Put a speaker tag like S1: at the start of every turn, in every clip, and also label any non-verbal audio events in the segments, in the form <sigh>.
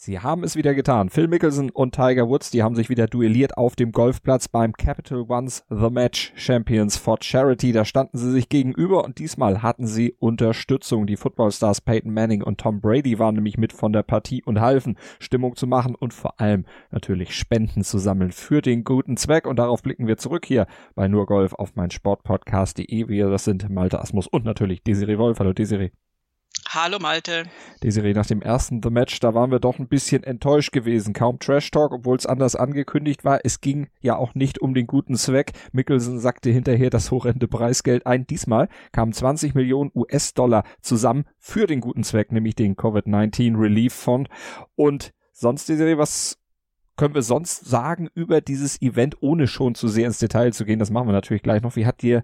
S1: Sie haben es wieder getan. Phil Mickelson und Tiger Woods, die haben sich wieder duelliert auf dem Golfplatz beim Capital One's The Match Champions for Charity. Da standen sie sich gegenüber und diesmal hatten sie Unterstützung. Die Footballstars Peyton Manning und Tom Brady waren nämlich mit von der Partie und halfen, Stimmung zu machen und vor allem natürlich Spenden zu sammeln für den guten Zweck. Und darauf blicken wir zurück hier bei Nur Golf auf mein Sportpodcast.de. Wir, das sind Malte Asmus und natürlich Desiree Wolf. Hallo Desiree.
S2: Hallo Malte.
S1: Desiree, nach dem ersten The Match, da waren wir doch ein bisschen enttäuscht gewesen. Kaum Trash Talk, obwohl es anders angekündigt war. Es ging ja auch nicht um den guten Zweck. Mickelson sagte hinterher das horrende Preisgeld ein. Diesmal kamen 20 Millionen US-Dollar zusammen für den guten Zweck, nämlich den Covid-19 Relief Fund. Und sonst, Desiree, was können wir sonst sagen über dieses Event, ohne schon zu sehr ins Detail zu gehen? Das machen wir natürlich gleich noch. Wie hat dir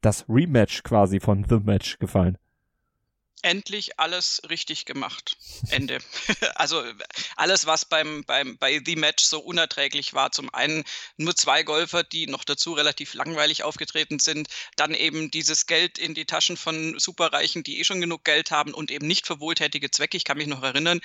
S1: das Rematch quasi von The Match gefallen?
S2: Endlich alles richtig gemacht. Ende. <laughs> also alles, was beim, beim, bei The Match so unerträglich war. Zum einen nur zwei Golfer, die noch dazu relativ langweilig aufgetreten sind. Dann eben dieses Geld in die Taschen von Superreichen, die eh schon genug Geld haben und eben nicht für wohltätige Zwecke. Ich kann mich noch erinnern,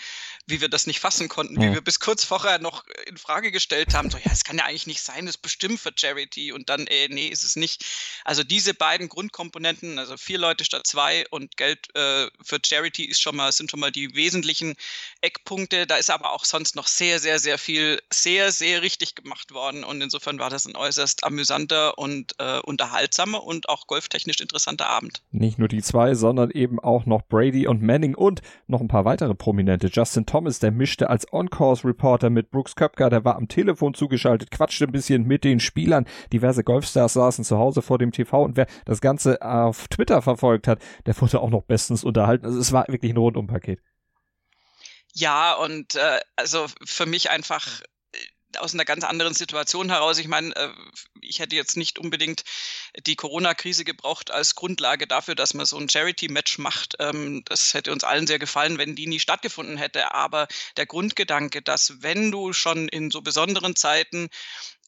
S2: wie wir das nicht fassen konnten, ja. wie wir bis kurz vorher noch in Frage gestellt haben. So, ja, es kann ja eigentlich nicht sein, das ist bestimmt für Charity. Und dann, äh, nee, ist es nicht. Also diese beiden Grundkomponenten, also vier Leute statt zwei und Geld äh, für Charity ist schon mal, sind schon mal die wesentlichen Eckpunkte. Da ist aber auch sonst noch sehr, sehr, sehr viel, sehr, sehr richtig gemacht worden. Und insofern war das ein äußerst amüsanter und äh, unterhaltsamer und auch golftechnisch interessanter Abend.
S1: Nicht nur die zwei, sondern eben auch noch Brady und Manning und noch ein paar weitere Prominente. Justin Thomas, der mischte als On-Course-Reporter mit Brooks Köpker, der war am Telefon zugeschaltet, quatschte ein bisschen mit den Spielern. Diverse Golfstars saßen zu Hause vor dem TV und wer das Ganze auf Twitter verfolgt hat, der wurde auch noch bestens unterhalten. Also es war wirklich ein Rundum-Paket.
S2: Ja, und äh, also für mich einfach äh, aus einer ganz anderen Situation heraus. Ich meine, äh, ich hätte jetzt nicht unbedingt die Corona-Krise gebraucht als Grundlage dafür, dass man so ein Charity-Match macht. Ähm, das hätte uns allen sehr gefallen, wenn die nie stattgefunden hätte. Aber der Grundgedanke, dass wenn du schon in so besonderen Zeiten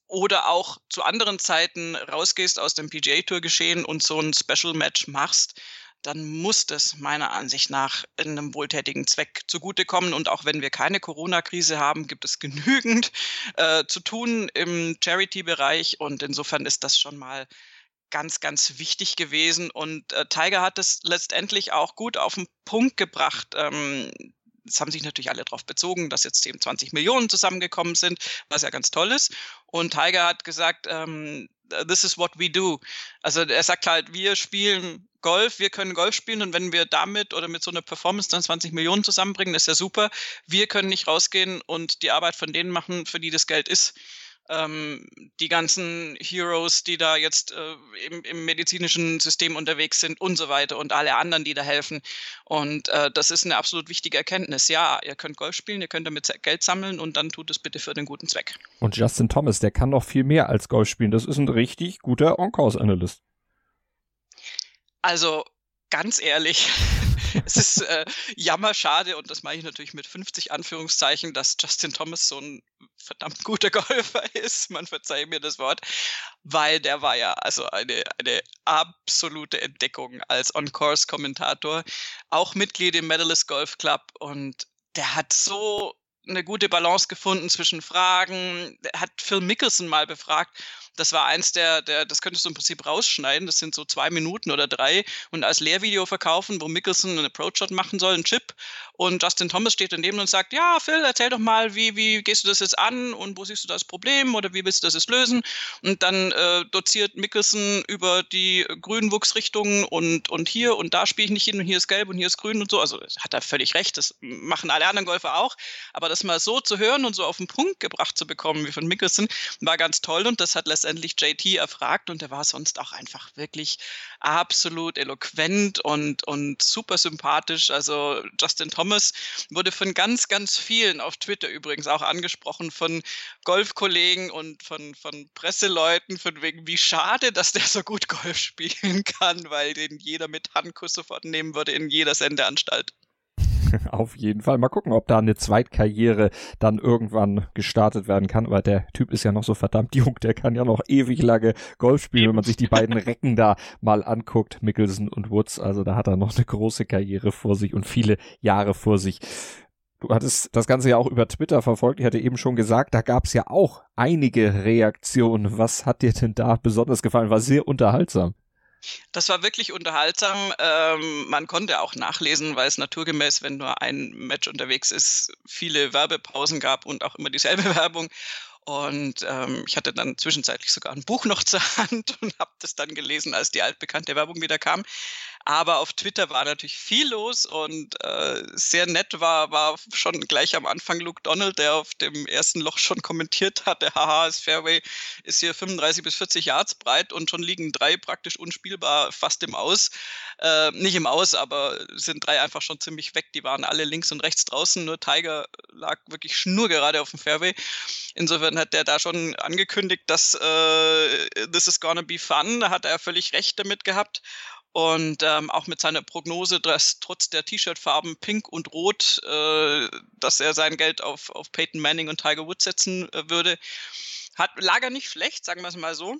S2: oder auch zu anderen Zeiten rausgehst aus dem PGA-Tour geschehen und so ein Special-Match machst, dann muss das meiner Ansicht nach in einem wohltätigen Zweck zugutekommen. Und auch wenn wir keine Corona-Krise haben, gibt es <laughs> genügend äh, zu tun im Charity-Bereich. Und insofern ist das schon mal ganz, ganz wichtig gewesen. Und äh, Tiger hat es letztendlich auch gut auf den Punkt gebracht. Ähm, es haben sich natürlich alle darauf bezogen, dass jetzt eben 20 Millionen zusammengekommen sind, was ja ganz toll ist. Und Tiger hat gesagt, ähm, this is what we do. Also er sagt halt, wir spielen Golf, wir können Golf spielen und wenn wir damit oder mit so einer Performance dann 20 Millionen zusammenbringen, ist ja super. Wir können nicht rausgehen und die Arbeit von denen machen, für die das Geld ist. Ähm, die ganzen Heroes, die da jetzt äh, im, im, medizinischen System unterwegs sind und so weiter und alle anderen, die da helfen. Und äh, das ist eine absolut wichtige Erkenntnis. Ja, ihr könnt Golf spielen, ihr könnt damit Geld sammeln und dann tut es bitte für den guten Zweck.
S1: Und Justin Thomas, der kann noch viel mehr als Golf spielen. Das ist ein richtig guter On-Course-Analyst.
S2: Also ganz ehrlich, <laughs> <laughs> es ist äh, jammerschade und das mache ich natürlich mit 50 Anführungszeichen, dass Justin Thomas so ein verdammt guter <laughs> Golfer ist. Man verzeihe mir das Wort, weil der war ja also eine, eine absolute Entdeckung als On-Course-Kommentator, auch Mitglied im Medalist Golf Club und der hat so eine gute Balance gefunden zwischen Fragen. Er hat Phil Mickelson mal befragt, das war eins der, der, das könntest du im Prinzip rausschneiden. Das sind so zwei Minuten oder drei und als Lehrvideo verkaufen, wo Mickelson einen Approach-Shot machen soll, einen Chip. Und Justin Thomas steht daneben und sagt, ja, Phil, erzähl doch mal, wie, wie gehst du das jetzt an und wo siehst du das Problem oder wie willst du das jetzt lösen? Und dann äh, doziert Mickelson über die Grünwuchsrichtungen und, und hier und da spiele ich nicht hin und hier ist gelb und hier ist grün und so. Also hat er völlig recht, das machen alle anderen Golfer auch. Aber das mal so zu hören und so auf den Punkt gebracht zu bekommen wie von Mickelson, war ganz toll und das hat letztendlich letztendlich JT erfragt und der war sonst auch einfach wirklich absolut eloquent und, und super sympathisch. Also Justin Thomas wurde von ganz, ganz vielen auf Twitter übrigens auch angesprochen, von Golfkollegen und von, von Presseleuten, von wegen, wie schade, dass der so gut Golf spielen kann, weil den jeder mit Handkuss sofort nehmen würde in jeder Sendeanstalt. <laughs>
S1: Auf jeden Fall. Mal gucken, ob da eine Zweitkarriere dann irgendwann gestartet werden kann. Aber der Typ ist ja noch so verdammt <laughs> jung, der kann ja noch ewig lange Golf spielen, wenn man sich die beiden Recken da mal anguckt, Mickelson und Woods. Also da hat er noch eine große Karriere vor sich und viele Jahre vor sich. Du hattest das Ganze ja auch über Twitter verfolgt. Ich hatte eben schon gesagt, da gab es ja auch einige Reaktionen. Was hat dir denn da besonders gefallen? War sehr unterhaltsam.
S2: Das war wirklich unterhaltsam. Ähm, man konnte auch nachlesen, weil es naturgemäß, wenn nur ein Match unterwegs ist, viele Werbepausen gab und auch immer dieselbe <laughs> Werbung. Und ähm, ich hatte dann zwischenzeitlich sogar ein Buch noch zur Hand <laughs> und habe das dann gelesen, als die altbekannte Werbung wieder kam. Aber auf Twitter war natürlich viel los und äh, sehr nett war, war schon gleich am Anfang Luke Donald, der auf dem ersten Loch schon kommentiert hatte, haha, das Fairway ist hier 35 bis 40 Yards breit und schon liegen drei praktisch unspielbar fast im Aus. Äh, nicht im Aus, aber sind drei einfach schon ziemlich weg. Die waren alle links und rechts draußen, nur Tiger lag wirklich schnurgerade auf dem Fairway. Insofern hat der da schon angekündigt, dass äh, this is gonna be fun. Da hat er völlig recht damit gehabt. Und ähm, auch mit seiner Prognose, dass trotz der T-Shirt-Farben Pink und Rot, äh, dass er sein Geld auf, auf Peyton Manning und Tiger Woods setzen äh, würde, hat, lag er nicht schlecht, sagen wir es mal so.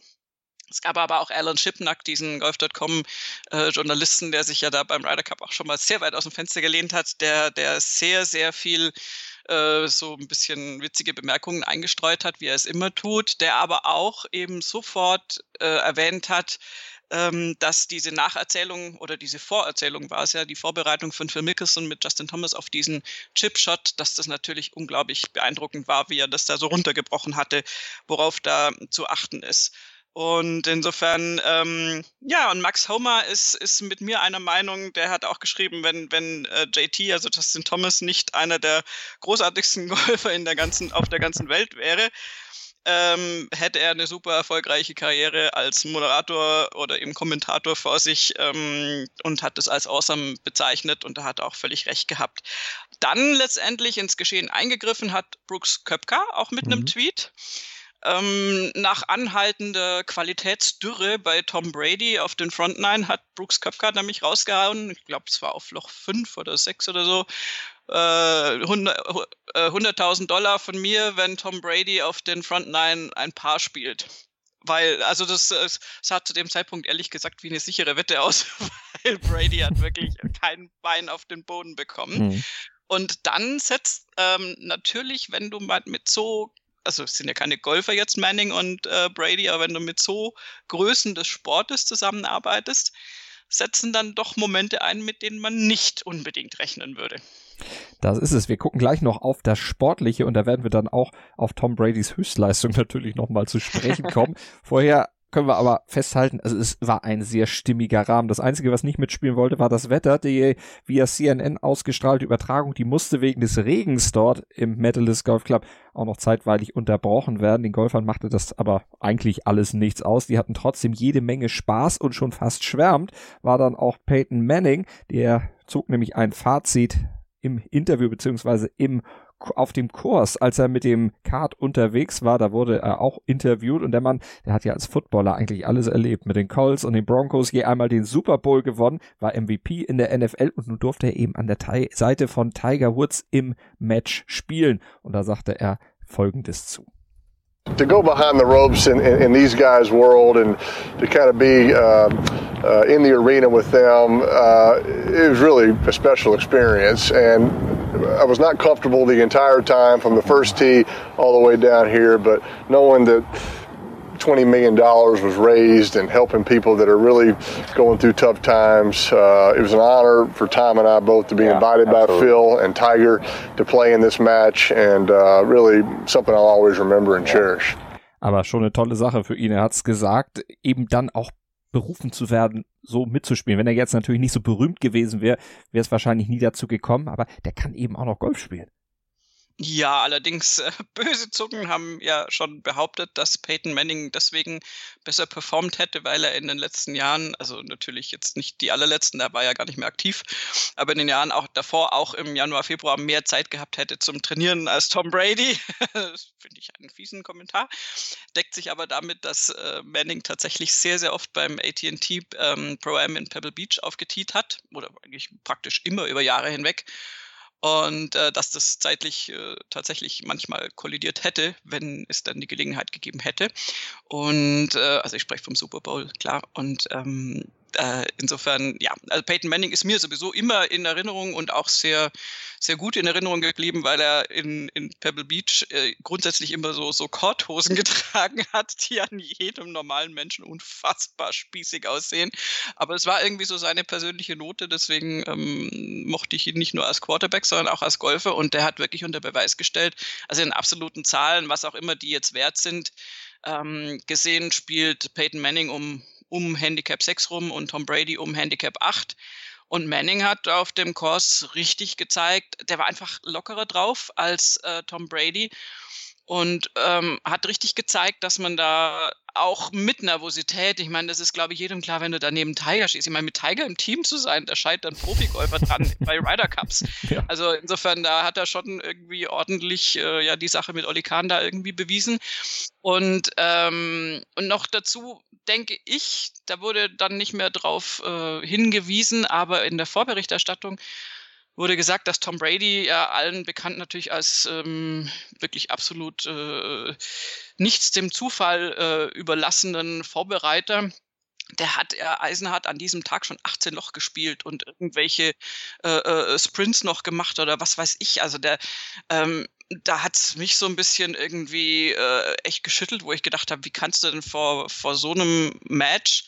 S2: Es gab aber auch Alan Shipnack, diesen Golf.com-Journalisten, äh, der sich ja da beim Ryder Cup auch schon mal sehr weit aus dem Fenster gelehnt hat, der, der sehr, sehr viel äh, so ein bisschen witzige Bemerkungen eingestreut hat, wie er es immer tut, der aber auch eben sofort äh, erwähnt hat, dass diese Nacherzählung oder diese Vorerzählung war es ja, die Vorbereitung von Phil Mickelson mit Justin Thomas auf diesen Chipshot, dass das natürlich unglaublich beeindruckend war, wie er das da so runtergebrochen hatte, worauf da zu achten ist. Und insofern, ähm, ja, und Max Homer ist, ist mit mir einer Meinung, der hat auch geschrieben, wenn, wenn äh, JT, also Justin Thomas, nicht einer der großartigsten <laughs> Golfer in der ganzen, auf der ganzen Welt wäre, ähm, hätte er eine super erfolgreiche Karriere als Moderator oder eben Kommentator vor sich ähm, und hat es als awesome bezeichnet und da hat er auch völlig recht gehabt. Dann letztendlich ins Geschehen eingegriffen hat Brooks Köpka, auch mit mhm. einem Tweet. Ähm, nach anhaltender Qualitätsdürre bei Tom Brady auf den Front Nine hat Brooks Köpka nämlich rausgehauen. Ich glaube, es war auf Loch 5 oder 6 oder so. 100.000 äh, äh, Dollar von mir, wenn Tom Brady auf den Front Nine ein Paar spielt. Weil, also das, das sah zu dem Zeitpunkt ehrlich gesagt wie eine sichere Wette aus, <laughs> weil Brady hat wirklich kein Bein auf den Boden bekommen. Mhm. Und dann setzt ähm, natürlich, wenn du mit so, also es sind ja keine Golfer jetzt, Manning und äh, Brady, aber wenn du mit so Größen des Sportes zusammenarbeitest, setzen dann doch Momente ein, mit denen man nicht unbedingt rechnen würde.
S1: Das ist es. Wir gucken gleich noch auf das Sportliche und da werden wir dann auch auf Tom Bradys Höchstleistung <laughs> natürlich nochmal zu sprechen kommen. Vorher können wir aber festhalten, also es war ein sehr stimmiger Rahmen. Das Einzige, was nicht mitspielen wollte, war das Wetter. Die via CNN ausgestrahlte Übertragung, die musste wegen des Regens dort im Medalist Golf Club auch noch zeitweilig unterbrochen werden. Den Golfern machte das aber eigentlich alles nichts aus. Die hatten trotzdem jede Menge Spaß und schon fast schwärmt war dann auch Peyton Manning. Der zog nämlich ein Fazit im Interview beziehungsweise im auf dem Kurs, als er mit dem Kart unterwegs war, da wurde er auch interviewt und der Mann, der hat ja als Footballer eigentlich alles erlebt. Mit den Colts und den Broncos je einmal den Super Bowl gewonnen, war MVP in der NFL und nun durfte er eben an der Seite von Tiger Woods im Match spielen. Und da sagte er Folgendes zu.
S3: To go behind the ropes in, in, in, these guys' world and to kind of be uh, uh, in the arena with them, uh, it was really a special experience. And I was not comfortable the entire time from the first tee all the way down here, but knowing that $20 million was raised and helping people that are really going through tough times. Uh, it was an honor for Tom and I both to be yeah, invited absolutely. by Phil and Tiger to play in this match and uh, really something I'll always remember and yeah. cherish.
S1: Aber schon eine tolle Sache für ihn. Er hat es gesagt, eben dann auch berufen zu werden, so mitzuspielen. Wenn er jetzt natürlich nicht so berühmt gewesen wäre, wäre es wahrscheinlich nie dazu gekommen, aber der kann eben auch noch Golf spielen.
S2: Ja, allerdings äh, <laughs> böse Zungen haben ja schon behauptet, dass Peyton Manning deswegen besser performt hätte, weil er in den letzten Jahren, also natürlich jetzt nicht die allerletzten, da war ja gar nicht mehr aktiv, aber in den Jahren auch davor, auch im Januar, Februar mehr Zeit gehabt hätte zum Trainieren als Tom Brady. <laughs> das finde ich einen fiesen Kommentar. Deckt sich aber damit, dass äh, Manning tatsächlich sehr, sehr oft beim AT&T ähm, Pro Am in Pebble Beach aufgetiet hat oder eigentlich praktisch immer über Jahre hinweg und äh, dass das zeitlich äh, tatsächlich manchmal kollidiert hätte, wenn es dann die Gelegenheit gegeben hätte. Und äh, also ich spreche vom Super Bowl, klar. Und ähm, äh, insofern, ja, also Peyton Manning ist mir sowieso immer in Erinnerung und auch sehr, sehr gut in Erinnerung geblieben, weil er in, in Pebble Beach äh, grundsätzlich immer so, so Korthosen <laughs> getragen hat, die an jedem normalen Menschen unfassbar spießig aussehen. Aber es war irgendwie so seine persönliche Note, deswegen ähm, mochte ich ihn nicht nur als Quarterback, sondern auch als Golfer und der hat wirklich unter Beweis gestellt, also in absoluten Zahlen, was auch immer die jetzt wert sind, ähm, gesehen spielt Peyton Manning um um Handicap 6 rum und Tom Brady um Handicap 8. Und Manning hat auf dem Kurs richtig gezeigt, der war einfach lockerer drauf als äh, Tom Brady und ähm, hat richtig gezeigt, dass man da auch mit Nervosität, ich meine, das ist, glaube ich, jedem klar, wenn du da neben Tiger stehst. Ich meine, mit Tiger im Team zu sein, da scheitert ein Profigolfer dran <laughs> bei Ryder Cups. Ja. Also insofern, da hat er schon irgendwie ordentlich äh, ja die Sache mit Oli Kahn da irgendwie bewiesen. Und, ähm, und noch dazu denke ich, da wurde dann nicht mehr drauf äh, hingewiesen, aber in der Vorberichterstattung wurde gesagt, dass Tom Brady ja allen bekannt natürlich als ähm, wirklich absolut äh, nichts dem Zufall äh, überlassenen Vorbereiter der hat er Eisenhardt an diesem Tag schon 18 Loch gespielt und irgendwelche äh, äh, Sprints noch gemacht oder was weiß ich. Also der, ähm, da hat mich so ein bisschen irgendwie äh, echt geschüttelt, wo ich gedacht habe, wie kannst du denn vor, vor so einem Match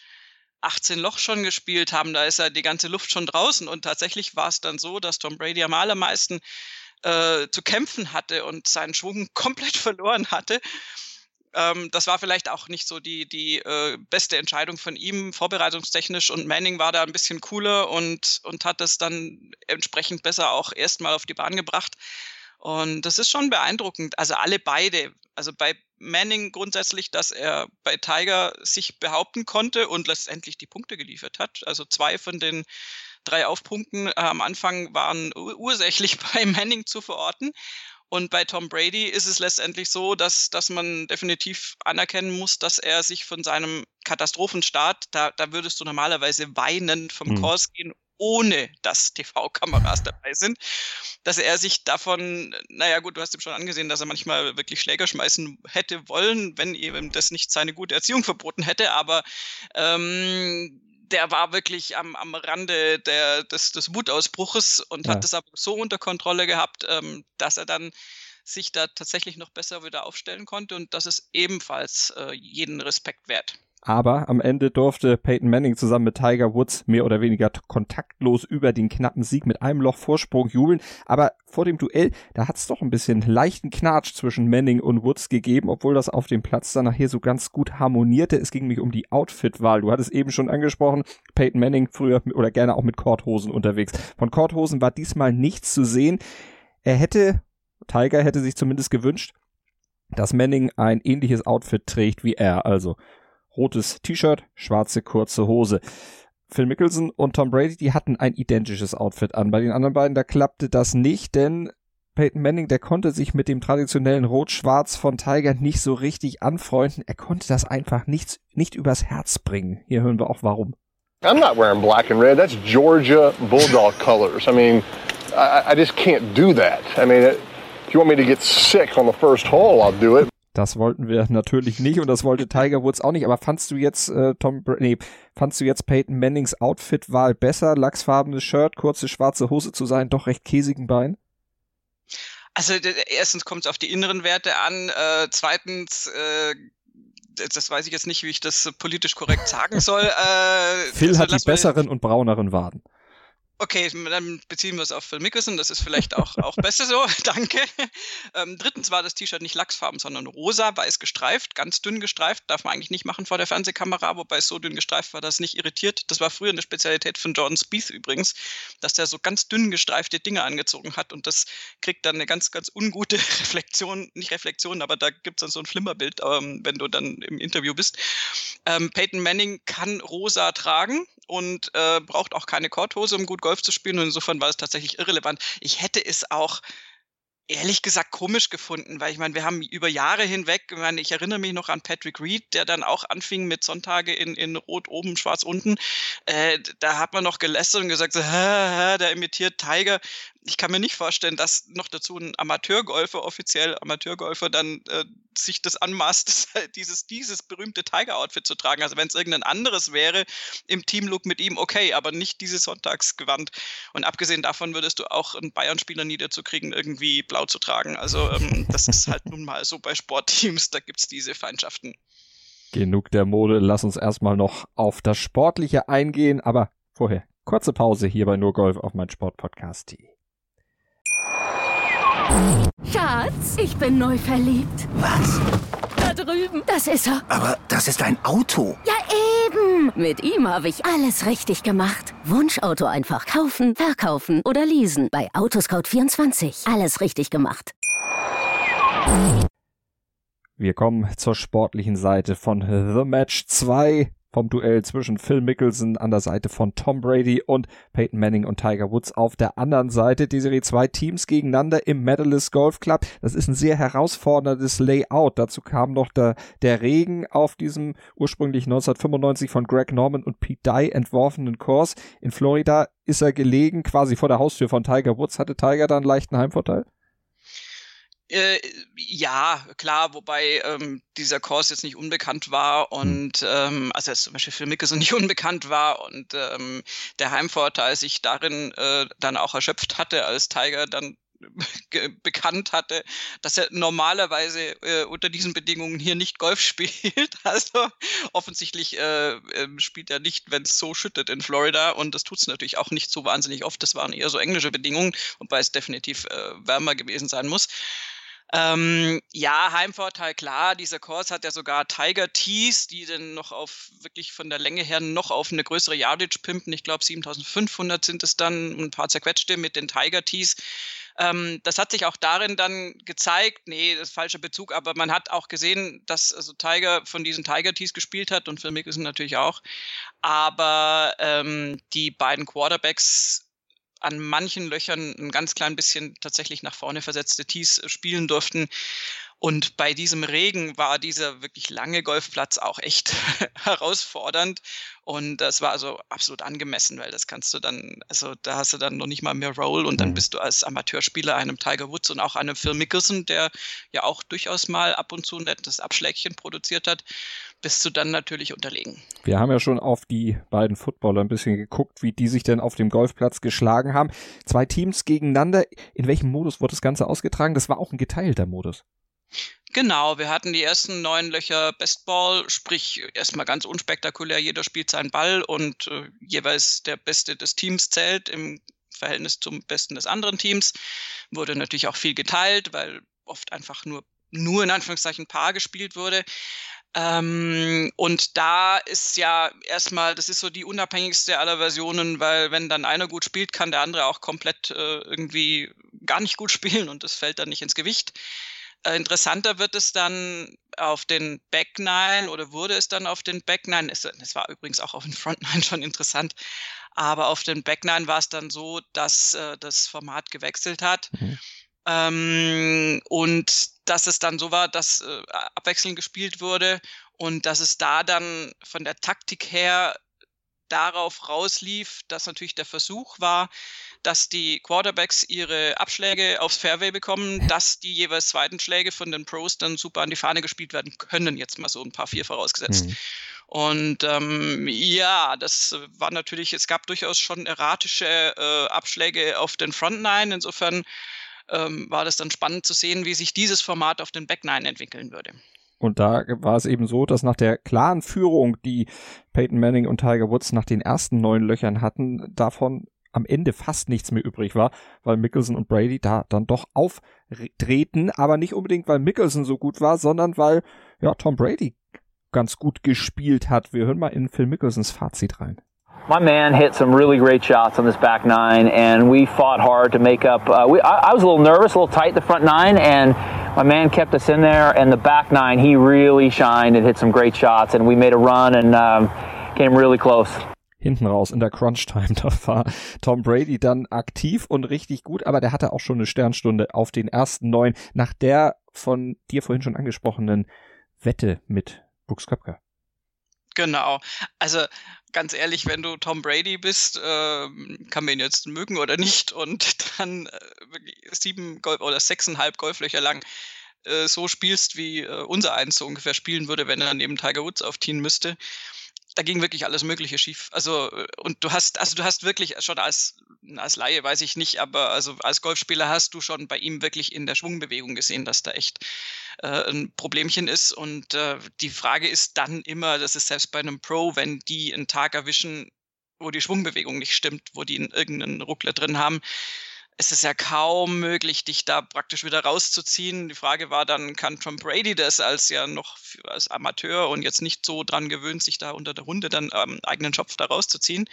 S2: 18 Loch schon gespielt haben, da ist ja die ganze Luft schon draußen. Und tatsächlich war es dann so, dass Tom Brady am allermeisten äh, zu kämpfen hatte und seinen Schwung <laughs> komplett verloren hatte. Ähm, das war vielleicht auch nicht so die, die äh, beste Entscheidung von ihm, vorbereitungstechnisch. Und Manning war da ein bisschen cooler und, und hat es dann entsprechend besser auch erstmal auf die Bahn gebracht. Und das ist schon beeindruckend. Also alle beide. Also bei Manning grundsätzlich, dass er bei Tiger sich behaupten konnte und letztendlich die Punkte geliefert hat. Also zwei von den drei Aufpunkten äh, am Anfang waren ursächlich <laughs> bei Manning zu verorten. Und bei Tom Brady ist es letztendlich so, dass, dass man definitiv anerkennen muss, dass er sich von seinem Katastrophenstart, da, da würdest du normalerweise weinend vom mhm. Kurs gehen ohne dass TV-Kameras dabei sind, dass er sich davon, naja gut, du hast ihm schon angesehen, dass er manchmal wirklich Schläger schmeißen hätte wollen, wenn ihm das nicht seine gute Erziehung verboten hätte, aber ähm, der war wirklich am, am Rande der, des, des Wutausbruches und ja. hat das aber so unter Kontrolle gehabt, ähm, dass er dann sich da tatsächlich noch besser wieder aufstellen konnte und das ist ebenfalls äh, jeden Respekt wert.
S1: Aber am Ende durfte Peyton Manning zusammen mit Tiger Woods mehr oder weniger kontaktlos über den knappen Sieg mit einem Loch Vorsprung jubeln. Aber vor dem Duell, da hat es doch ein bisschen leichten Knatsch zwischen Manning und Woods gegeben, obwohl das auf dem Platz dann nachher so ganz gut harmonierte. Es ging mich um die Outfit-Wahl. Du hattest eben schon angesprochen, Peyton Manning früher oder gerne auch mit Korthosen unterwegs. Von Korthosen war diesmal nichts zu sehen. Er hätte, Tiger hätte sich zumindest gewünscht, dass Manning ein ähnliches Outfit trägt wie er. Also rotes T-Shirt, schwarze kurze Hose. Phil Mickelson und Tom Brady, die hatten ein identisches Outfit an. Bei den anderen beiden, da klappte das nicht, denn Peyton Manning, der konnte sich mit dem traditionellen Rot-Schwarz von Tiger nicht so richtig anfreunden. Er konnte das einfach nicht, nicht übers Herz bringen. Hier hören wir auch warum.
S3: I'm not wearing black and red. That's Georgia Bulldog <laughs> colors. I mean, I, I just can't do that. I mean, if you want me to get sick on the first hole, I'll do it.
S1: Das wollten wir natürlich nicht und das wollte Tiger Woods auch nicht. Aber fandst du jetzt äh, Tom, nee, fandst du jetzt Peyton Mannings Outfit-Wahl besser? Lachsfarbenes Shirt, kurze schwarze Hose zu sein, doch recht käsigen Bein?
S2: Also erstens kommt es auf die inneren Werte an. Äh, zweitens äh, das weiß ich jetzt nicht, wie ich das politisch korrekt sagen soll. Äh,
S1: Phil hat die besseren und brauneren Waden.
S2: Okay, dann beziehen wir es auf Phil Mickelson. Das ist vielleicht auch, <laughs> auch besser so. <laughs> Danke. Ähm, drittens war das T-Shirt nicht Lachsfarben, sondern rosa, weiß gestreift, ganz dünn gestreift. Darf man eigentlich nicht machen vor der Fernsehkamera, wobei es so dünn gestreift war, dass es nicht irritiert. Das war früher eine Spezialität von Jordan Spieth übrigens, dass der so ganz dünn gestreifte Dinge angezogen hat und das kriegt dann eine ganz, ganz ungute <laughs> Reflexion. Nicht Reflexion, aber da gibt es dann so ein Flimmerbild, ähm, wenn du dann im Interview bist. Ähm, Peyton Manning kann rosa tragen und äh, braucht auch keine Korthose, um gut Golf zu spielen. Und insofern war es tatsächlich irrelevant. Ich hätte es auch ehrlich gesagt komisch gefunden, weil ich meine, wir haben über Jahre hinweg, ich, meine, ich erinnere mich noch an Patrick Reed, der dann auch anfing mit Sonntage in, in Rot oben, Schwarz unten. Äh, da hat man noch gelästert und gesagt, so, hä, <laughs> hä, der imitiert Tiger. Ich kann mir nicht vorstellen, dass noch dazu ein Amateurgolfer, offiziell Amateurgolfer, dann äh, sich das anmaßt, <laughs> dieses, dieses berühmte Tiger-Outfit zu tragen. Also wenn es irgendein anderes wäre im Teamlook mit ihm, okay, aber nicht dieses Sonntagsgewand. Und abgesehen davon würdest du auch einen Bayern-Spieler niederzukriegen, irgendwie blau zu tragen. Also ähm, das ist halt nun mal so bei Sportteams, da gibt es diese Feindschaften.
S1: Genug der Mode, lass uns erstmal noch auf das Sportliche eingehen, aber vorher kurze Pause hier bei Nur Golf auf mein Sportpodcast.de.
S4: Schatz, ich bin neu verliebt.
S5: Was?
S4: Da drüben. Das ist er.
S5: Aber das ist ein Auto.
S4: Ja, eben. Mit ihm habe ich alles richtig gemacht. Wunschauto einfach kaufen, verkaufen oder leasen. Bei Autoscout24. Alles richtig gemacht.
S1: Wir kommen zur sportlichen Seite von The Match 2 vom Duell zwischen Phil Mickelson an der Seite von Tom Brady und Peyton Manning und Tiger Woods auf der anderen Seite. Die Serie zwei Teams gegeneinander im Medalist Golf Club. Das ist ein sehr herausforderndes Layout. Dazu kam noch der, der Regen auf diesem ursprünglich 1995 von Greg Norman und Pete Dye entworfenen Kurs. In Florida ist er gelegen, quasi vor der Haustür von Tiger Woods. Hatte Tiger da einen leichten Heimvorteil?
S2: Äh, ja, klar, wobei ähm, dieser Kurs jetzt nicht unbekannt war hm. und ähm, also zum Beispiel für Mickelson nicht <laughs> unbekannt war und ähm, der Heimvorteil sich darin äh, dann auch erschöpft hatte, als Tiger dann <laughs> bekannt hatte, dass er normalerweise äh, unter diesen Bedingungen hier nicht Golf <laughs> spielt. Also offensichtlich äh, äh, spielt er nicht, wenn es so schüttet in Florida und das tut es natürlich auch nicht so wahnsinnig oft. Das waren eher so englische Bedingungen, wobei es definitiv äh, wärmer gewesen sein muss. Ähm, ja, Heimvorteil, klar. Dieser Kurs hat ja sogar Tiger Tees, die dann noch auf, wirklich von der Länge her noch auf eine größere Yardage pimpen. Ich glaube, 7500 sind es dann, ein paar zerquetschte mit den Tiger Tees. Ähm, das hat sich auch darin dann gezeigt, nee, das ist falscher Bezug, aber man hat auch gesehen, dass also Tiger von diesen Tiger Tees gespielt hat und Phil Mickelson natürlich auch. Aber ähm, die beiden Quarterbacks an manchen Löchern ein ganz klein bisschen tatsächlich nach vorne versetzte Tees spielen durften. Und bei diesem Regen war dieser wirklich lange Golfplatz auch echt <laughs> herausfordernd. Und das war also absolut angemessen, weil das kannst du dann, also da hast du dann noch nicht mal mehr Roll und dann mhm. bist du als Amateurspieler einem Tiger Woods und auch einem Phil Mickelson, der ja auch durchaus mal ab und zu ein nettes Abschlägchen produziert hat, bist du dann natürlich unterlegen.
S1: Wir haben ja schon auf die beiden Footballer ein bisschen geguckt, wie die sich denn auf dem Golfplatz geschlagen haben. Zwei Teams gegeneinander. In welchem Modus wurde das Ganze ausgetragen? Das war auch ein geteilter Modus.
S2: Genau, wir hatten die ersten neun Löcher Bestball, sprich erstmal ganz unspektakulär, jeder spielt seinen Ball und äh, jeweils der Beste des Teams zählt im Verhältnis zum Besten des anderen Teams. Wurde natürlich auch viel geteilt, weil oft einfach nur, nur in Anführungszeichen Paar gespielt wurde. Ähm, und da ist ja erstmal, das ist so die unabhängigste aller Versionen, weil wenn dann einer gut spielt, kann der andere auch komplett äh, irgendwie gar nicht gut <laughs> spielen und das fällt dann nicht ins Gewicht. Äh, interessanter wird es dann auf den Back Nine oder wurde es dann auf den Back Nine. Es, es war übrigens auch auf den Front Nine schon interessant. Aber auf den Back Nine war es dann so, dass äh, das Format gewechselt hat. Mhm. Ähm, und dass es dann so war, dass äh, abwechselnd gespielt wurde und dass es da dann von der Taktik her darauf rauslief, dass natürlich der Versuch war, dass die Quarterbacks ihre Abschläge aufs Fairway bekommen, dass die jeweils zweiten Schläge von den Pros dann super an die Fahne gespielt werden können, jetzt mal so ein paar vier vorausgesetzt. Mhm. Und ähm, ja, das war natürlich, es gab durchaus schon erratische äh, Abschläge auf den Front Nine. Insofern ähm, war das dann spannend zu sehen, wie sich dieses Format auf den Back Nine entwickeln würde.
S1: Und da war es eben so, dass nach der klaren Führung, die Peyton Manning und Tiger Woods nach den ersten neun Löchern hatten, davon am Ende fast nichts mehr übrig war, weil Mickelson und Brady da dann doch auftreten, aber nicht unbedingt, weil Mickelson so gut war, sondern weil ja Tom Brady ganz gut gespielt hat. Wir hören mal in Phil Mickelsons Fazit rein.
S6: my man hit some really great shots on this back nine, and we fought hard to make up. Uh, we, I, I, was a little nervous, a little tight the front nine, and my man kept us in there. And the back nine, he really shined and hit some great shots, and we made a run and um, came really close.
S1: Hinten raus in der Crunch Time. <laughs> Da war Tom Brady dann aktiv und richtig gut, aber der hatte auch schon eine Sternstunde auf den ersten neun nach der von dir vorhin schon angesprochenen Wette mit Brooks Köpker.
S2: Genau. Also ganz ehrlich, wenn du Tom Brady bist, äh, kann man ihn jetzt mögen oder nicht und <laughs> dann äh, sieben Golf oder sechseinhalb Golflöcher lang äh, so spielst, wie äh, unser eins so ungefähr spielen würde, wenn er neben Tiger Woods aufziehen müsste, da ging wirklich alles Mögliche schief. Also, und du hast, also du hast wirklich schon als, als Laie, weiß ich nicht, aber also als Golfspieler hast du schon bei ihm wirklich in der Schwungbewegung gesehen, dass da echt äh, ein Problemchen ist. Und äh, die Frage ist dann immer, das ist selbst bei einem Pro, wenn die einen Tag erwischen, wo die Schwungbewegung nicht stimmt, wo die irgendeinen Ruckler drin haben, es ist ja kaum möglich, dich da praktisch wieder rauszuziehen. Die Frage war dann, kann Tom Brady das als ja noch als Amateur und jetzt nicht so dran gewöhnt, sich da unter der Runde dann am eigenen Schopf da rauszuziehen?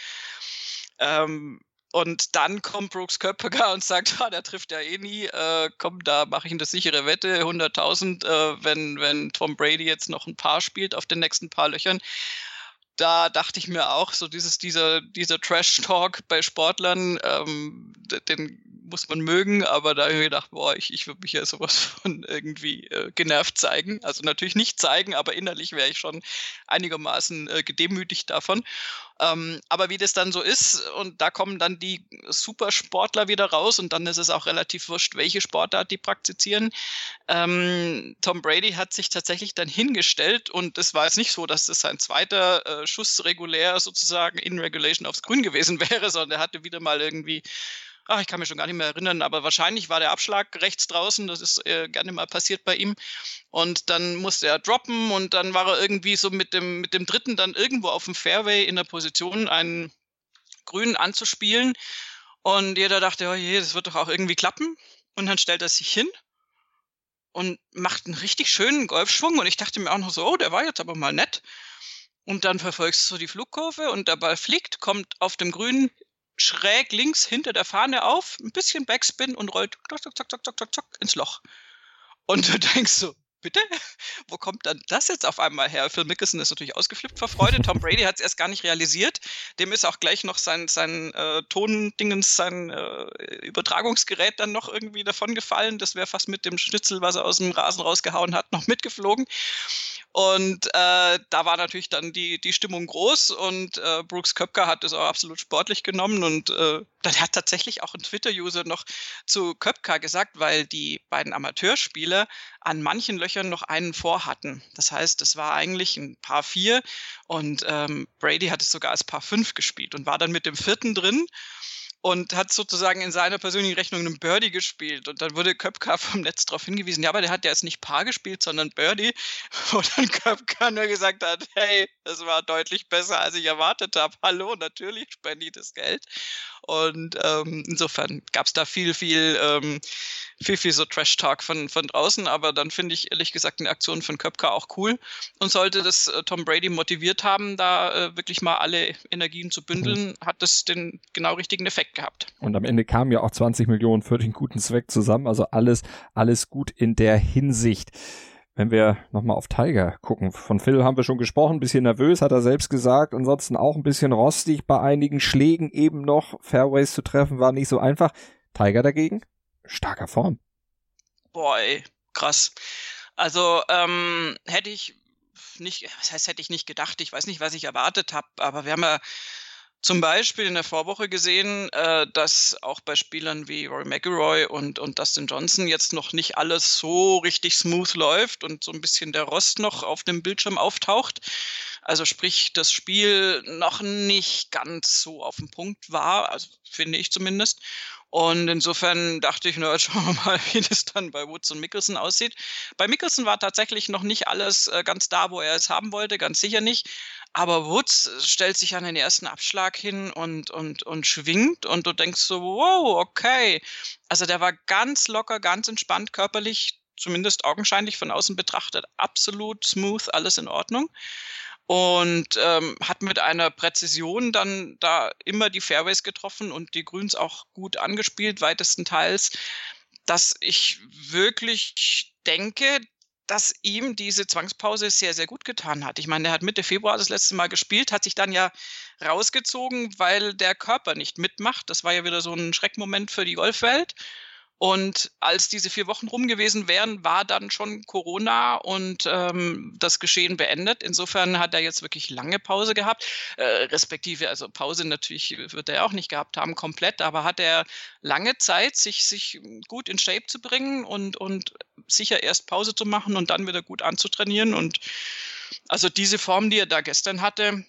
S2: Ähm, und dann kommt Brooks Köpker und sagt, <laughs> ah, der trifft ja eh nie, äh, komm, da mache ich eine sichere Wette, 100.000, äh, wenn, wenn Tom Brady jetzt noch ein paar spielt auf den nächsten paar Löchern da dachte ich mir auch, so dieses, dieser, dieser Trash-Talk bei Sportlern, ähm, den muss man mögen, aber da habe ich mir gedacht, boah, ich, ich würde mich ja sowas <laughs> von irgendwie äh, genervt zeigen. Also natürlich nicht zeigen, aber innerlich wäre ich schon einigermaßen äh, gedemütigt davon. Ähm, aber wie das dann so ist, und da kommen dann die Supersportler wieder raus und dann ist es auch relativ wurscht, welche Sportart die praktizieren. Ähm, Tom Brady hat sich tatsächlich dann hingestellt und es war jetzt nicht so, dass das sein zweiter äh, Schuss regulär sozusagen in Regulation aufs Grün gewesen <laughs> wäre, sondern er hatte wieder mal irgendwie ach, ich kann mich schon gar nicht mehr erinnern, aber wahrscheinlich war der Abschlag rechts draußen, das ist äh, gerne mal passiert bei ihm. Und dann musste er droppen und dann war er irgendwie so mit dem, mit dem dritten dann irgendwo auf dem Fairway in der Position, einen Grün anzuspielen. Und jeder dachte, oh je, das wird doch auch irgendwie klappen. Und dann stellt er sich hin und macht einen richtig schönen Golfschwung. Und ich dachte mir auch noch so, oh, der war jetzt aber mal nett. Und dann verfolgst du die Flugkurve und der Ball fliegt, kommt auf dem Grün schräg links hinter der Fahne auf, ein bisschen Backspin und rollt zack, zack, zack, zack, zack, zack, ins Loch. Und du <laughs> denkst so, bitte? <laughs> Wo kommt dann das jetzt auf einmal her? Phil Mickelson ist natürlich ausgeflippt vor Freude. Tom <laughs> Brady hat es erst gar nicht realisiert. Dem ist auch gleich noch sein, sein äh, Tondingens, sein äh, Übertragungsgerät dann noch irgendwie davon gefallen. Das wäre fast mit dem Schnitzel, was er aus dem Rasen rausgehauen hat, noch mitgeflogen. Und äh, da war natürlich dann die, die Stimmung groß und äh, Brooks Köpker hat das auch absolut sportlich genommen und äh, dann hat tatsächlich auch ein Twitter-User noch zu Köpka gesagt, weil die beiden Amateurspieler an manchen Löchern noch einen vor hatten. Das heißt, es war eigentlich ein Paar vier und ähm, Brady hat es sogar als Paar fünf gespielt und war dann mit dem vierten drin und hat sozusagen in seiner persönlichen Rechnung einen Birdie gespielt. Und dann wurde Köpka <laughs> vom Netz darauf hingewiesen, ja, aber der hat ja jetzt nicht Paar gespielt, sondern Birdie. <laughs> Wo dann Köpka nur gesagt hat, hey, das war deutlich besser, als ich erwartet habe. Hallo, natürlich spende ich das Geld. Und ähm, insofern gab es da viel, viel, ähm, viel, viel so Trash-Talk von, von draußen. Aber dann finde ich ehrlich gesagt eine Aktion von Köpka auch cool. Und sollte das äh, Tom Brady motiviert haben, da äh, wirklich mal alle Energien zu bündeln, mhm. hat das den genau richtigen Effekt gehabt.
S1: Und am Ende kamen ja auch 20 Millionen für den guten Zweck zusammen. Also alles, alles gut in der Hinsicht. Wenn wir nochmal auf Tiger gucken, von Phil haben wir schon gesprochen, bisschen nervös, hat er selbst gesagt, ansonsten auch ein bisschen rostig bei einigen Schlägen eben noch. Fairways zu treffen war nicht so einfach. Tiger dagegen, starker Form.
S2: Boah, ey, krass. Also ähm, hätte ich nicht, was heißt, hätte ich nicht gedacht, ich weiß nicht, was ich erwartet habe, aber wir haben ja zum Beispiel in der Vorwoche gesehen, äh, dass auch bei Spielern wie Rory McIlroy und, und Dustin Johnson jetzt noch nicht alles so richtig smooth läuft und so ein bisschen der Rost noch auf dem Bildschirm auftaucht. Also sprich, das Spiel noch nicht ganz so auf dem Punkt war, also finde ich zumindest. Und insofern dachte ich, na, schauen wir mal, <laughs> wie das dann bei Woods und Mickelson aussieht. Bei Mickelson war tatsächlich noch nicht alles äh, ganz da, wo er es haben wollte, ganz sicher nicht. Aber Woods stellt sich an den ersten Abschlag hin und, und, und schwingt und du denkst so, wow, okay. Also der war ganz locker, ganz entspannt körperlich, zumindest augenscheinlich von außen betrachtet, absolut smooth, alles in Ordnung. Und ähm, hat mit einer Präzision dann da immer die Fairways getroffen und die Grüns auch gut angespielt, weitestenteils, dass ich wirklich denke, dass ihm diese Zwangspause sehr, sehr gut getan hat. Ich meine, er hat Mitte Februar das letzte Mal gespielt, hat sich dann ja rausgezogen, weil der Körper nicht mitmacht. Das war ja wieder so ein Schreckmoment für die Golfwelt. Und als diese vier Wochen rum gewesen wären, war dann schon Corona und ähm, das Geschehen beendet. Insofern hat er jetzt wirklich lange Pause gehabt, äh, respektive, also Pause natürlich wird er auch nicht gehabt haben komplett, aber hat er lange Zeit, sich, sich gut in Shape zu bringen und, und sicher erst Pause zu machen und dann wieder gut anzutrainieren. Und also diese Form, die er da gestern hatte,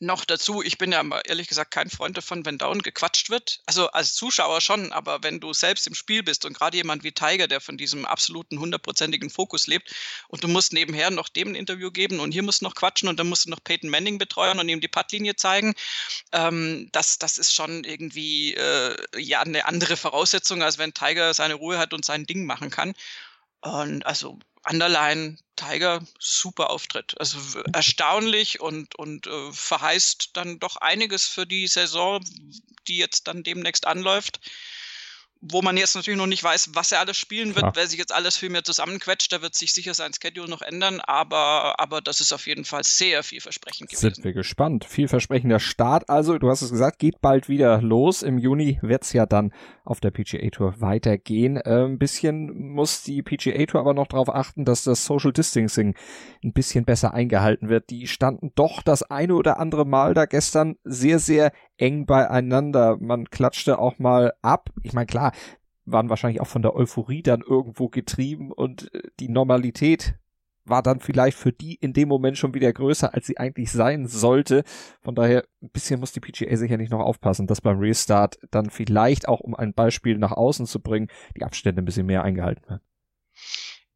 S2: noch dazu, ich bin ja ehrlich gesagt kein Freund davon, wenn down gequatscht wird. Also als Zuschauer schon, aber wenn du selbst im Spiel bist und gerade jemand wie Tiger, der von diesem absoluten hundertprozentigen Fokus lebt und du musst nebenher noch dem ein Interview geben und hier musst du noch quatschen und dann musst du noch Peyton Manning betreuen und ihm die Puttlinie zeigen, ähm, das, das ist schon irgendwie äh, ja eine andere Voraussetzung, als wenn Tiger seine Ruhe hat und sein Ding machen kann. Und also Underline Tiger, super Auftritt. Also erstaunlich und, und äh, verheißt dann doch einiges für die Saison, die jetzt dann demnächst anläuft wo man jetzt natürlich noch nicht weiß, was er alles spielen wird, ja. weil sich jetzt alles viel mehr zusammenquetscht. Da wird sich sicher sein Schedule noch ändern, aber, aber das ist auf jeden Fall sehr vielversprechend gewesen.
S1: Sind wir gespannt. Vielversprechender Start. Also, du hast es gesagt, geht bald wieder los. Im Juni wird es ja dann auf der PGA Tour weitergehen. Äh, ein bisschen muss die PGA Tour aber noch darauf achten, dass das Social Distancing ein bisschen besser eingehalten wird. Die standen doch das eine oder andere Mal da gestern sehr, sehr eng beieinander. Man klatschte auch mal ab. Ich meine, klar, waren wahrscheinlich auch von der Euphorie dann irgendwo getrieben und äh, die Normalität war dann vielleicht für die in dem Moment schon wieder größer, als sie eigentlich sein sollte. Von daher, ein bisschen muss die PGA sicherlich noch aufpassen, dass beim Restart dann vielleicht auch, um ein Beispiel nach außen zu bringen, die Abstände ein bisschen mehr eingehalten werden.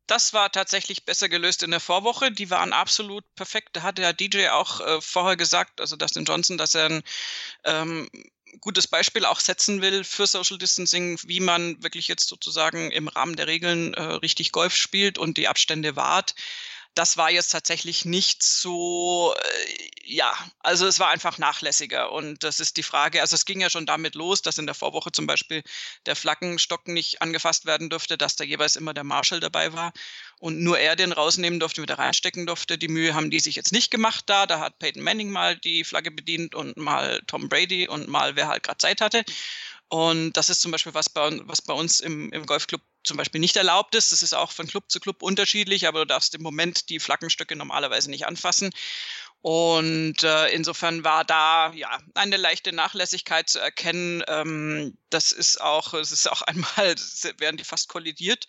S2: Das war tatsächlich besser gelöst in der Vorwoche. Die waren absolut perfekt. Da hatte ja DJ auch äh, vorher gesagt, also Dustin Johnson, dass er ein ähm, gutes Beispiel auch setzen will für Social Distancing, wie man wirklich jetzt sozusagen im Rahmen der Regeln äh, richtig Golf spielt und die Abstände wahrt das war jetzt tatsächlich nicht so, äh, ja, also es war einfach nachlässiger. Und das ist die Frage, also es ging ja schon damit los, dass in der Vorwoche zum Beispiel der Flaggenstock nicht angefasst werden durfte, dass da jeweils immer der Marshall dabei war und nur er den rausnehmen durfte, wieder reinstecken durfte. Die Mühe haben die sich jetzt nicht gemacht da. Da hat Peyton Manning mal die Flagge bedient und mal Tom Brady und mal wer halt gerade Zeit hatte. Und das ist zum Beispiel was bei, was bei uns im, im Golfclub zum Beispiel nicht erlaubt ist. Das ist auch von Club zu Club unterschiedlich, aber du darfst im Moment die Flaggenstöcke normalerweise nicht anfassen. Und äh, insofern war da ja eine leichte Nachlässigkeit zu erkennen. Ähm, das ist auch, es ist auch <laughs> einmal, werden die fast kollidiert.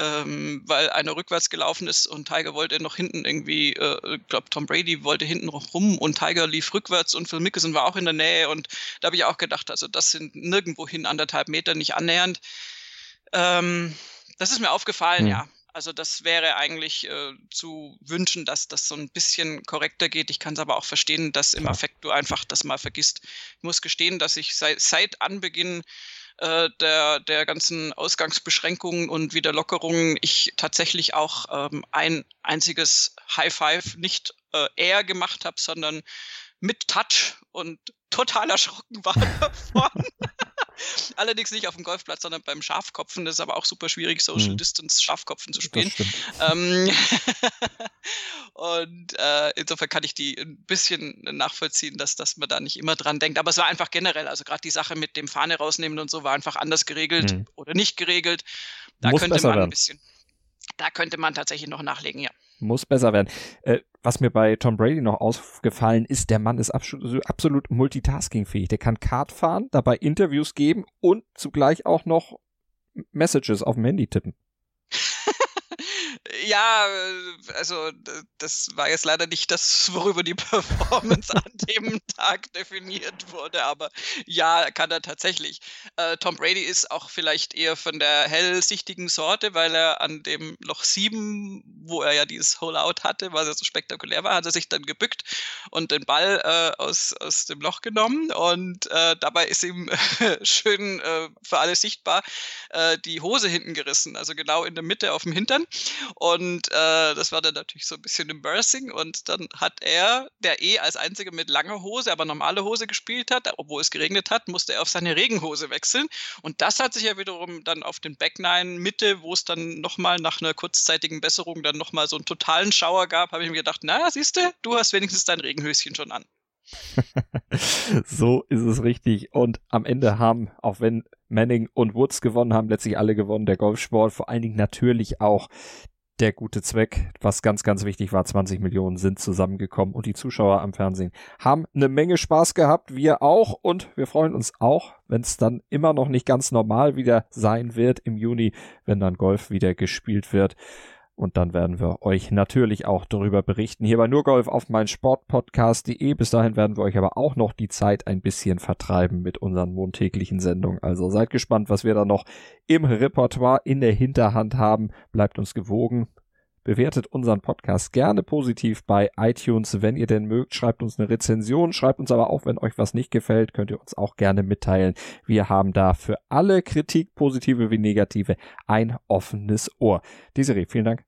S2: Ähm, weil einer rückwärts gelaufen ist und Tiger wollte noch hinten irgendwie, äh, ich glaube Tom Brady wollte hinten rum und Tiger lief rückwärts und Phil Mickelson war auch in der Nähe und da habe ich auch gedacht, also das sind nirgendwohin anderthalb Meter, nicht annähernd. Ähm, das ist mir aufgefallen, mhm. ja. Also das wäre eigentlich äh, zu wünschen, dass das so ein bisschen korrekter geht. Ich kann es aber auch verstehen, dass im Affekt du einfach das mal vergisst. Ich muss gestehen, dass ich seit, seit Anbeginn äh, der, der ganzen Ausgangsbeschränkungen und Wiederlockerungen ich tatsächlich auch ähm, ein einziges High Five nicht äh, eher gemacht habe, sondern mit Touch und total erschrocken war <laughs> davon. <laughs> Allerdings nicht auf dem Golfplatz, sondern beim Schafkopfen. Das ist aber auch super schwierig, Social mhm. Distance Schafkopfen zu spielen. Ähm, <laughs> und äh, insofern kann ich die ein bisschen nachvollziehen, dass, dass man da nicht immer dran denkt. Aber es war einfach generell, also gerade die Sache mit dem Fahne rausnehmen und so war einfach anders geregelt mhm. oder nicht geregelt. Da Muss könnte man ein bisschen, da könnte man tatsächlich noch nachlegen, ja.
S1: Muss besser werden. Äh, was mir bei Tom Brady noch aufgefallen ist, der Mann ist absolut, absolut multitaskingfähig. Der kann Kart fahren, dabei Interviews geben und zugleich auch noch Messages auf dem Handy tippen.
S2: Ja, also das war jetzt leider nicht das, worüber die <laughs> Performance an dem Tag definiert wurde, aber ja, kann er tatsächlich. Äh, Tom Brady ist auch vielleicht eher von der hellsichtigen Sorte, weil er an dem Loch 7, wo er ja dieses Hole-Out hatte, was ja so spektakulär war, hat er sich dann gebückt und den Ball äh, aus, aus dem Loch genommen und äh, dabei ist ihm <laughs> schön äh, für alle sichtbar äh, die Hose hinten gerissen, also genau in der Mitte auf dem Hintern. Und äh, das war dann natürlich so ein bisschen embarrassing. Und dann hat er, der eh als einziger mit langer Hose, aber normale Hose gespielt hat, obwohl es geregnet hat, musste er auf seine Regenhose wechseln. Und das hat sich ja wiederum dann auf den Back Nine Mitte, wo es dann nochmal nach einer kurzzeitigen Besserung dann nochmal so einen totalen Schauer gab, habe ich mir gedacht, na, siehst du, du hast wenigstens dein Regenhöschen schon an. <laughs>
S1: so ist es richtig. Und am Ende haben, auch wenn Manning und Woods gewonnen haben, letztlich alle gewonnen, der Golfsport, vor allen Dingen natürlich auch der gute Zweck, was ganz, ganz wichtig war, 20 Millionen sind zusammengekommen und die Zuschauer am Fernsehen haben eine Menge Spaß gehabt, wir auch und wir freuen uns auch, wenn es dann immer noch nicht ganz normal wieder sein wird im Juni, wenn dann Golf wieder gespielt wird. Und dann werden wir euch natürlich auch darüber berichten. Hier bei Nurgolf auf mein Sportpodcast.de. Bis dahin werden wir euch aber auch noch die Zeit ein bisschen vertreiben mit unseren montäglichen Sendungen. Also seid gespannt, was wir da noch im Repertoire in der Hinterhand haben. Bleibt uns gewogen. Bewertet unseren Podcast gerne positiv bei iTunes, wenn ihr denn mögt. Schreibt uns eine Rezension, schreibt uns aber auch, wenn euch was nicht gefällt, könnt ihr uns auch gerne mitteilen. Wir haben da für alle Kritik, positive wie negative, ein offenes Ohr. Desiree, vielen Dank.